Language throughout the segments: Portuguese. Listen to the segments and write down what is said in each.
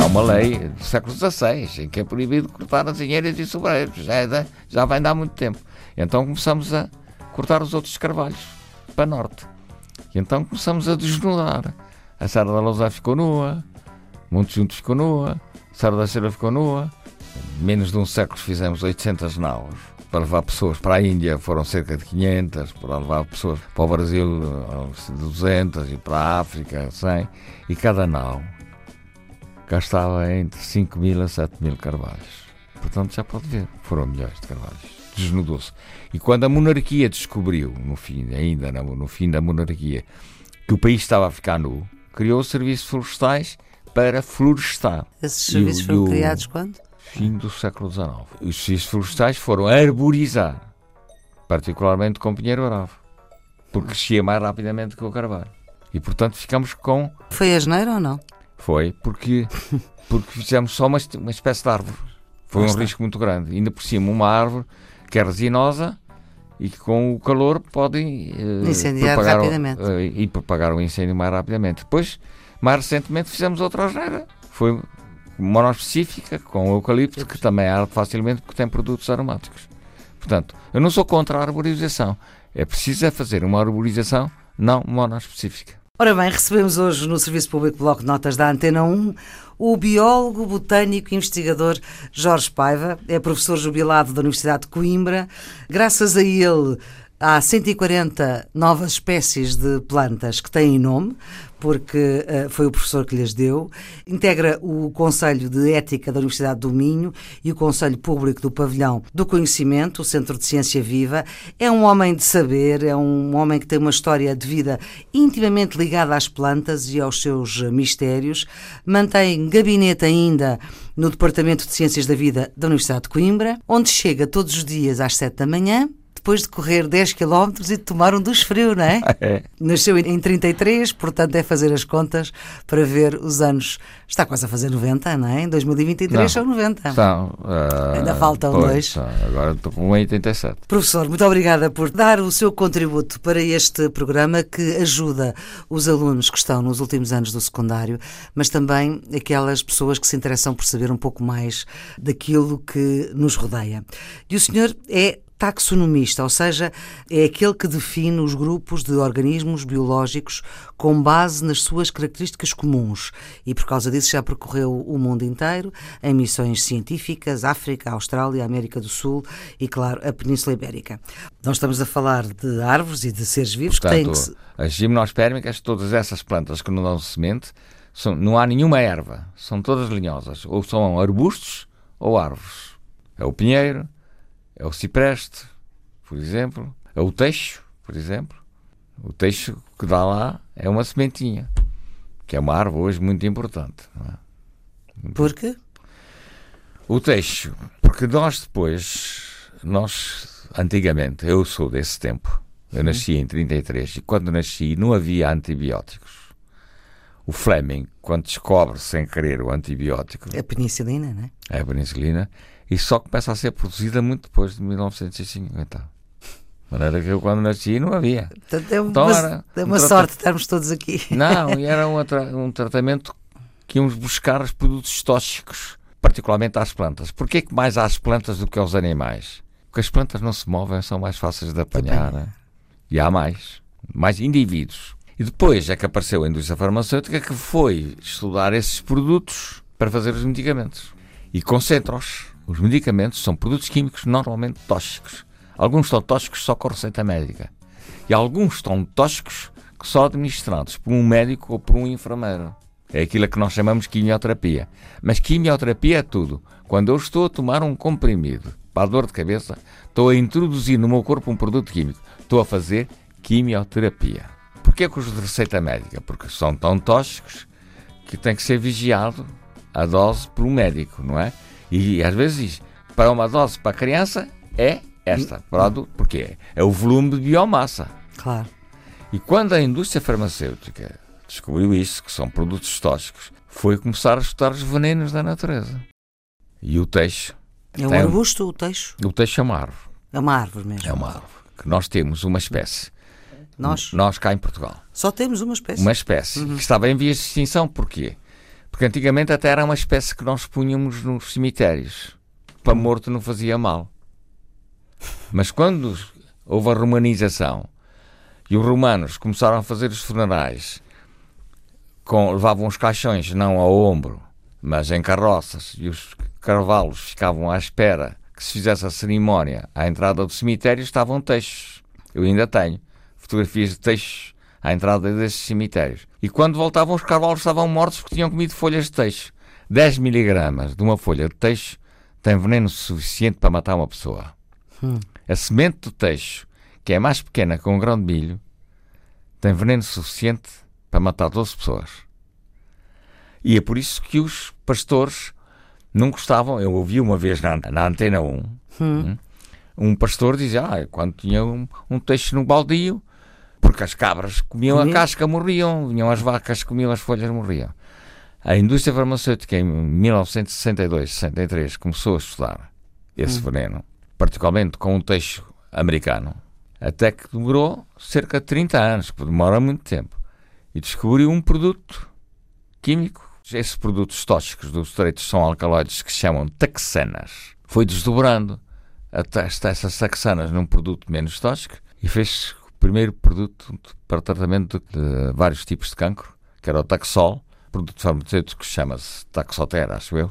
Há uma lei do século XVI em que é proibido cortar as enheiras e sobreiros. Já, é já vem há muito tempo. Então começamos a cortar os outros carvalhos para norte. E então começamos a desnudar. A Serra da Lousã ficou nua, Monte Junto ficou nua, Serra da Cheira ficou nua. Em menos de um século fizemos 800 naus para levar pessoas para a Índia foram cerca de 500, para levar pessoas para o Brasil 200 e para a África 100 e cada nau gastava entre 5 mil a 7 mil carvalhos. Portanto, já pode ver, foram milhões de carvalhos. Desnudou-se. E quando a monarquia descobriu, no fim, ainda no fim da monarquia, que o país estava a ficar nu, criou os serviços florestais para florestar. Esses serviços foram criados quando? Fim do século XIX. Os serviços florestais foram arborizar, particularmente com pinheiro bravo, porque crescia mais rapidamente que o carvalho. E portanto ficamos com. Foi asneiro ou não? Foi, porque, porque fizemos só uma, uma espécie de árvore. Foi um risco muito grande. Ainda por cima, uma árvore que é resinosa e que com o calor podem uh, incendiar rapidamente. Uh, e propagar o incêndio mais rapidamente. Depois, mais recentemente, fizemos outra asneira. Foi monospecífica com eucalipto, que também arde facilmente porque tem produtos aromáticos. Portanto, eu não sou contra a arborização. É preciso é fazer uma arborização não monospecífica. Ora bem, recebemos hoje no Serviço Público Bloco de Notas da Antena 1 o biólogo, botânico e investigador Jorge Paiva. É professor jubilado da Universidade de Coimbra. Graças a ele, há 140 novas espécies de plantas que têm nome, porque uh, foi o professor que lhes deu. Integra o Conselho de Ética da Universidade do Minho e o Conselho Público do Pavilhão do Conhecimento, o Centro de Ciência Viva. É um homem de saber, é um homem que tem uma história de vida intimamente ligada às plantas e aos seus mistérios. Mantém gabinete ainda no Departamento de Ciências da Vida da Universidade de Coimbra, onde chega todos os dias às sete da manhã depois de correr 10 km e de tomar um dos frio, não é? é? Nasceu em 33, portanto é fazer as contas para ver os anos. Está quase a fazer 90, não é? Em 2023 não, são 90. São. Uh, Ainda faltam pois, dois. São, agora estou com 87. Professor, muito obrigada por dar o seu contributo para este programa que ajuda os alunos que estão nos últimos anos do secundário, mas também aquelas pessoas que se interessam por saber um pouco mais daquilo que nos rodeia. E o senhor é taxonomista, ou seja, é aquele que define os grupos de organismos biológicos com base nas suas características comuns e por causa disso já percorreu o mundo inteiro em missões científicas, África, Austrália, América do Sul e, claro, a Península Ibérica. Nós estamos a falar de árvores e de seres vivos Portanto, que têm que se... as gimnospérmicas, todas essas plantas que não dão semente, são, não há nenhuma erva, são todas linhosas, ou são arbustos ou árvores. É o pinheiro, é o cipreste, por exemplo, é o teixo, por exemplo. O teixo que dá lá é uma sementinha, que é uma árvore hoje muito importante. É? Por quê? O teixo, porque nós depois, nós antigamente, eu sou desse tempo, eu nasci em 33 e quando nasci não havia antibióticos. O Fleming, quando descobre sem querer o antibiótico. É a penicilina, não é? É a penicilina e só começa a ser produzida muito depois de 1950. De maneira que eu, quando nasci, não havia. Portanto, é uma, então, era é uma um sorte estarmos todos aqui. Não, e era um, um tratamento que íamos buscar os produtos tóxicos, particularmente às plantas. Porquê que mais às plantas do que aos animais? Porque as plantas não se movem, são mais fáceis de apanhar. Né? E há mais, mais indivíduos. E depois é que apareceu a indústria farmacêutica que foi estudar esses produtos para fazer os medicamentos. E concentra-os os medicamentos são produtos químicos normalmente tóxicos. Alguns são tóxicos só com receita médica. E alguns estão tóxicos que só administrados por um médico ou por um enfermeiro. É aquilo que nós chamamos de quimioterapia. Mas quimioterapia é tudo. Quando eu estou a tomar um comprimido para a dor de cabeça, estou a introduzir no meu corpo um produto químico. Estou a fazer quimioterapia. Porquê que os de receita médica? Porque são tão tóxicos que tem que ser vigiado a dose por um médico, não é? E às vezes para uma dose para criança é esta, para adulto, porque é o volume de biomassa. Claro. E quando a indústria farmacêutica descobriu isso, que são produtos tóxicos, foi começar a estudar os venenos da natureza. E o teixo. É um arbusto, o teixo? O teixo é uma árvore. É uma árvore mesmo. É uma árvore. Que nós temos uma espécie. Nós? Nós cá em Portugal. Só temos uma espécie. Uma espécie. Que estava em vias de extinção. Porquê? Porque antigamente até era uma espécie que nós punhamos nos cemitérios. Para morto não fazia mal. Mas quando houve a romanização e os romanos começaram a fazer os funerais, com, levavam os caixões não ao ombro, mas em carroças, e os cavalos ficavam à espera que se fizesse a cerimónia à entrada do cemitério, estavam textos. Eu ainda tenho fotografias de textos à entrada desses cemitérios. E quando voltavam, os cavalos estavam mortos porque tinham comido folhas de teixo. 10 miligramas de uma folha de teixo tem veneno suficiente para matar uma pessoa. Hum. A semente do teixo, que é mais pequena que um grão de milho, tem veneno suficiente para matar 12 pessoas. E é por isso que os pastores não gostavam. Eu ouvi uma vez na, na Antena 1, Hum. um pastor dizia, ah, quando tinha um, um teixo no baldio, porque as cabras comiam Comiam? a casca, morriam, vinham as vacas, comiam as folhas, morriam. A indústria farmacêutica em 1962, 63 começou a estudar esse veneno, particularmente com um teixo americano, até que demorou cerca de 30 anos, que demora muito tempo, e descobriu um produto químico. Esses produtos tóxicos dos estreitos são alcaloides que se chamam taxanas. Foi desdobrando até essas taxanas num produto menos tóxico e fez primeiro produto para o tratamento de, vários tipos de cancro, que era o Taxol, produto farmacêutico que chama-se Taxoter, acho eu.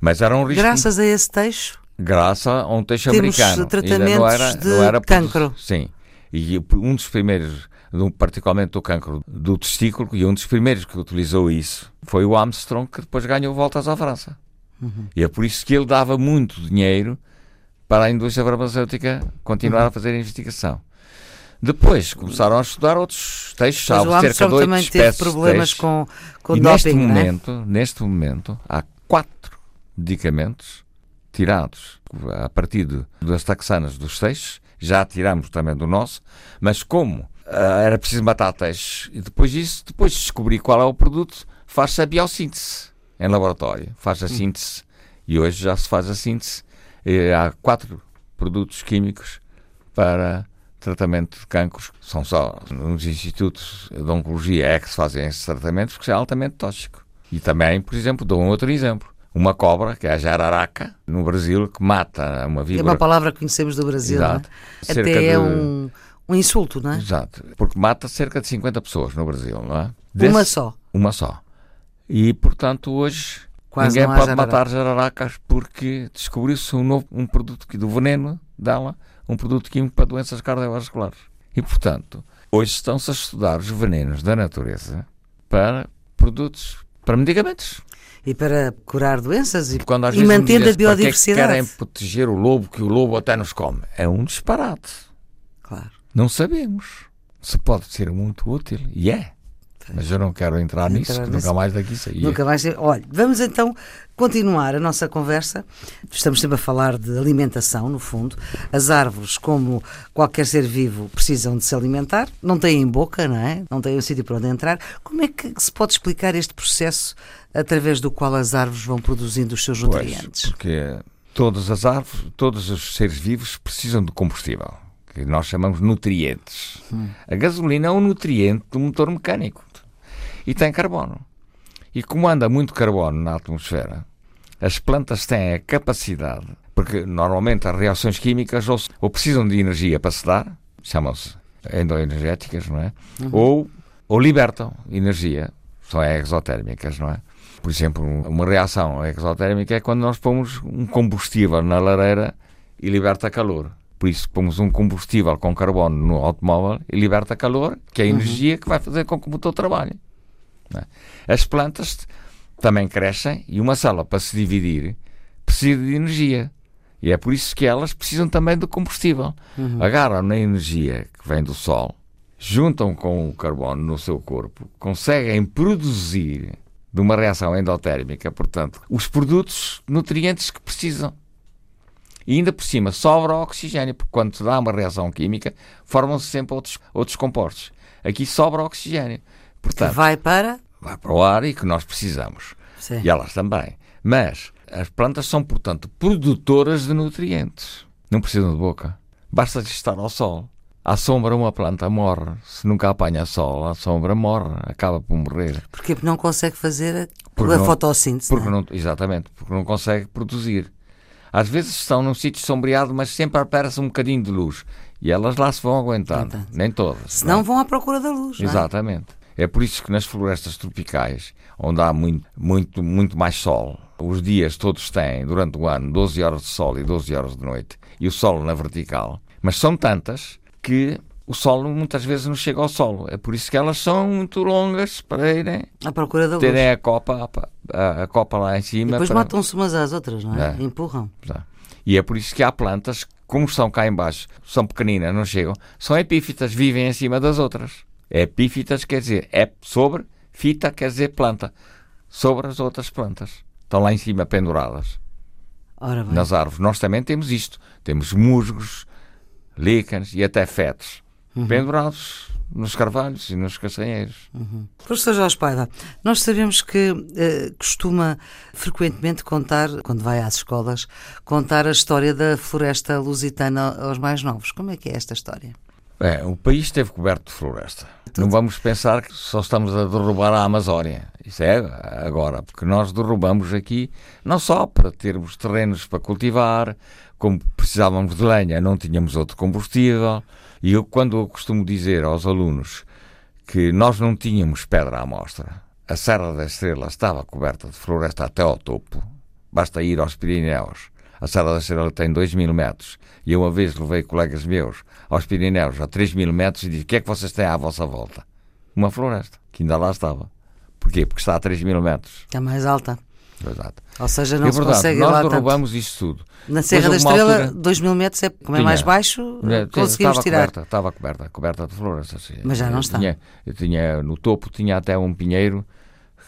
Mas era um risco. Graças a esse texto, Graças a um texto Temos americano. tratamentos Ainda não era, de não era cancro. Sim. E um dos primeiros, particularmente do cancro do testículo, e um dos primeiros que utilizou isso foi o Armstrong, que depois ganhou voltas à França. E é por isso que ele dava muito dinheiro para a indústria farmacêutica continuar Uhum. a fazer a investigação. Depois começaram a estudar outros textos, salvo o cerca de oito teve espécies de problemas textos. com, com E doping, neste é? momento, neste momento, há quatro medicamentos tirados a partir de- das taxanas dos textos, já tiramos também do nosso, mas como ah, era preciso matar textos, e depois disso, depois de descobrir qual é o produto, faz-se a biossíntese em laboratório, faz a síntese, e hoje já se faz a síntese, e há quatro produtos químicos para tratamento de cancros, são só nos institutos de oncologia é que se fazem esses tratamentos, porque é altamente tóxico. E também, por exemplo, dou um outro exemplo. Uma cobra, que é a jararaca, no Brasil, que mata uma É víbora. uma palavra que conhecemos do Brasil, é? Exato. Até é de- um, um insulto, não é? Exato. Porque mata cerca de 50 pessoas no Brasil, não é? Uma Desse- só. Uma só. E, portanto, hoje Quase ninguém pode jararaca. matar jararacas porque descobriu-se um novo um produto que- do veneno dela, um produto químico para doenças cardiovasculares. E, portanto, hoje estão-se a estudar os venenos da natureza para produtos, para medicamentos. E para curar doenças e, Quando e mantendo a dizem, "Para que é que biodiversidade. querem proteger o lobo, que o lobo até nos come. É um disparate. Claro. Não sabemos. Se pode ser muito útil. E é. Mas eu não quero entrar nisso, Entrar nisso. nunca mais daqui saía. Nunca mais. Olha, vamos então continuar a nossa conversa. Estamos sempre a falar de alimentação, no fundo. As árvores, como qualquer ser vivo, precisam de se alimentar. Não têm boca, não é? Não têm um sítio para onde entrar. Como é que se pode explicar este processo através do qual as árvores vão produzindo os seus Pois, nutrientes? porque todas as árvores, todos os seres vivos precisam de combustível, que nós chamamos nutrientes. A gasolina é um nutriente do motor mecânico e tem carbono. E como anda muito carbono na atmosfera, as plantas têm a capacidade, porque normalmente as reações químicas ou, ou precisam de energia para se dar, chamam-se endoenergéticas, não é? Ou, ou libertam energia, são exotérmicas, não é? Por exemplo, uma reação exotérmica é quando nós pomos um combustível na lareira e liberta calor. Por isso, pomos um combustível com carbono no automóvel e liberta calor, que é a energia que vai fazer com que o motor trabalhe. É? As plantas também crescem e uma célula, para se dividir, precisa de energia. E é por isso que elas precisam também de combustível. Agarram na energia que vem do Sol, juntam com o carbono no seu corpo, conseguem produzir de uma reação endotérmica, portanto, os produtos nutrientes que precisam. E ainda por cima sobra oxigênio, porque quando se dá uma reação química, formam-se sempre outros, outros compostos. Aqui sobra oxigênio. Que Portanto, vai para. vai para o ar e que nós precisamos. Sim. E elas também. Mas as plantas são, portanto, produtoras de nutrientes. Não precisam de boca. Basta estar ao sol. À sombra, uma planta morre. Se nunca apanha sol, a sombra morre, acaba por morrer. Porque não consegue fazer a, Porque a não- fotossíntese. Porque não é? não, exatamente, porque não consegue produzir. Às vezes estão num sítio sombreado, mas sempre aparece um bocadinho de luz. E elas lá se vão aguentando. Aguentando. Nem todas. Não é? vão à procura da luz. não é? Exatamente. É por isso que nas florestas tropicais, onde há muito, muito, muito mais sol, os dias todos têm, durante o ano, 12 horas de sol e 12 horas de noite, e o sol na vertical, mas são tantas que o sol muitas vezes não chega ao solo. É por isso que elas são muito longas para irem À procura da luz. terem a copa, a, a copa lá em E cima. depois para- matam-se umas às outras, não é? É. Empurram. Tá. E é por isso que há plantas, como estão cá embaixo, são pequeninas, não chegam, são epífitas, vivem em cima das outras. Epífitas quer dizer, é sobre, fita quer dizer planta, sobre as outras plantas. Estão lá em cima penduradas, Ora bem. nas árvores. Nós também temos isto. Temos musgos, lícanos e até fetos pendurados nos carvalhos e nos castanheiros. Professor Jorge Paiva, nós sabemos que eh, costuma frequentemente contar, quando vai às escolas, contar a história da floresta lusitana aos mais novos. Como é que é esta história? É, o país esteve coberto de floresta. Não vamos pensar que só estamos a derrubar a Amazónia. Isso é agora, porque nós derrubamos aqui não só para termos terrenos para cultivar, como precisávamos de lenha, não tínhamos outro combustível. E eu, quando eu costumo dizer aos alunos que nós não tínhamos pedra à amostra, a Serra da Estrela estava coberta de floresta até ao topo, basta ir aos Pirineus. A Serra da Estrela tem 2 mil metros. E eu uma vez levei colegas meus aos Pirineus a 3 mil metros e disse: O que é que vocês têm à vossa volta? Uma floresta, que ainda lá estava. Porquê? Porque está a 3 mil metros. É mais alta. Exato. Ou seja, não é se verdade, consegue nós lá tanto. derrubamos isto tudo. Na Serra da Estrela, altura- 2 mil metros, é, como é Tinha. mais baixo, É, conseguimos estava tirar. Coberta, estava coberta, coberta de florestas. sim. Mas já não está. Tinha, tinha, no topo tinha até um pinheiro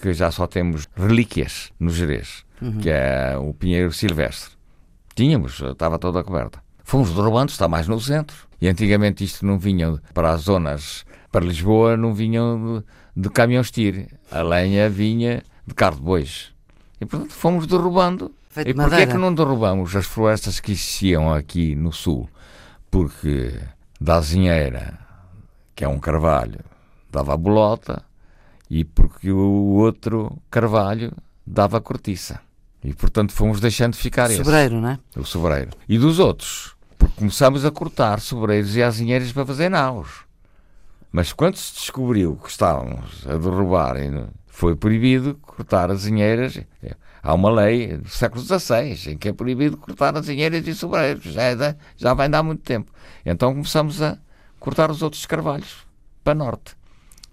que já só temos relíquias no Jerez, Uhum. que é o pinheiro silvestre. Tínhamos, estava toda coberta. Fomos derrubando, está mais no centro. E antigamente isto não vinha para as zonas, para Lisboa, não vinham de, de caminhões tire. A lenha vinha de carro de bois. E portanto fomos derrubando. Feito E porquê é madeira. que não derrubamos as florestas que existiam aqui no sul? Porque da azinheira, que é um carvalho, dava bolota, e porque o outro carvalho dava cortiça. E portanto fomos deixando de ficar esse, Sobreiro, não é? o sobreiro. E dos outros, porque começámos a cortar sobreiros e azinheiras para fazer naus. Mas quando se descobriu que estávamos a derrubar, foi proibido cortar azinheiras. Há uma lei do século XVI em que é proibido cortar azinheiras e sobreiros. Já, é da- já vai dar muito tempo. Então começamos a cortar os outros carvalhos para norte.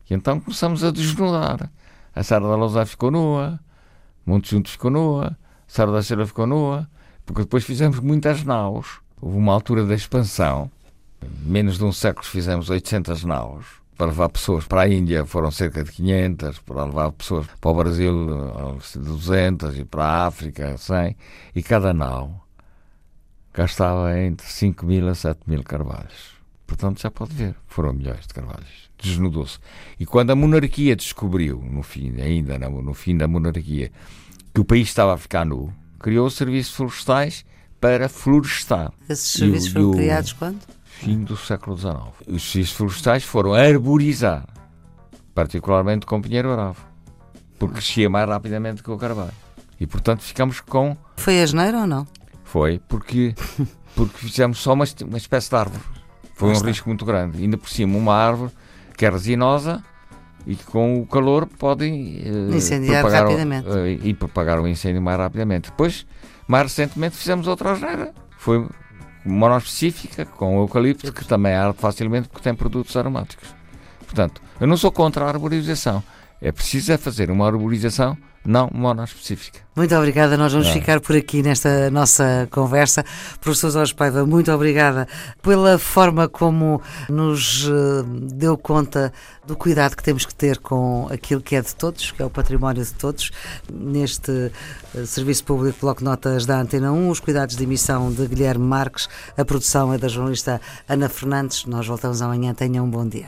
E então começamos a desnudar. A Serra da Lousã ficou nua, Monte Junto ficou nua, a Serra da Estrela ficou nua, porque depois fizemos muitas naus. Houve uma altura da expansão, menos de um século fizemos 800 naus. Para levar pessoas para a Índia foram cerca de 500, para levar pessoas para o Brasil eh, 200 e para a África 100. E cada nau gastava entre 5 mil a 7 mil carvalhos. Portanto, já pode ver, foram milhões de carvalhos. Desnudou-se. E quando a monarquia descobriu, no fim, ainda no, no fim da monarquia, que o país estava a ficar nu, criou os serviços florestais para florestar. Esses o- serviços e foram o- criados quando? Fim do século XIX. Os serviços florestais foram arborizar, particularmente com pinheiro bravo, porque crescia mais rapidamente que o carvalho. E portanto ficamos com. Foi a geneira ou não? Foi porque, porque fizemos só uma, uma espécie de árvore. Foi um está. risco muito grande. Ainda por cima, uma árvore que é resinosa e que com o calor pode eh, Incendiar propagar rapidamente. eh, e propagar o incêndio mais rapidamente. Depois, mais recentemente, fizemos outra asneira. Foi monoespecífica com eucalipto, que também arde facilmente porque tem produtos aromáticos. Portanto, eu não sou contra a arborização. É preciso é fazer uma arborização não monoespecífica. Muito obrigada, nós vamos ficar por aqui nesta nossa conversa. Professor Jorge Paiva, muito obrigada pela forma como nos eh, deu conta do cuidado que temos que ter com aquilo que é de todos, que é o património de todos, neste eh, Serviço Público Bloco Notas da Antena 1, os cuidados de emissão de Guilherme Marques, a produção é da jornalista Ana Fernandes. Nós voltamos amanhã, tenham um bom dia.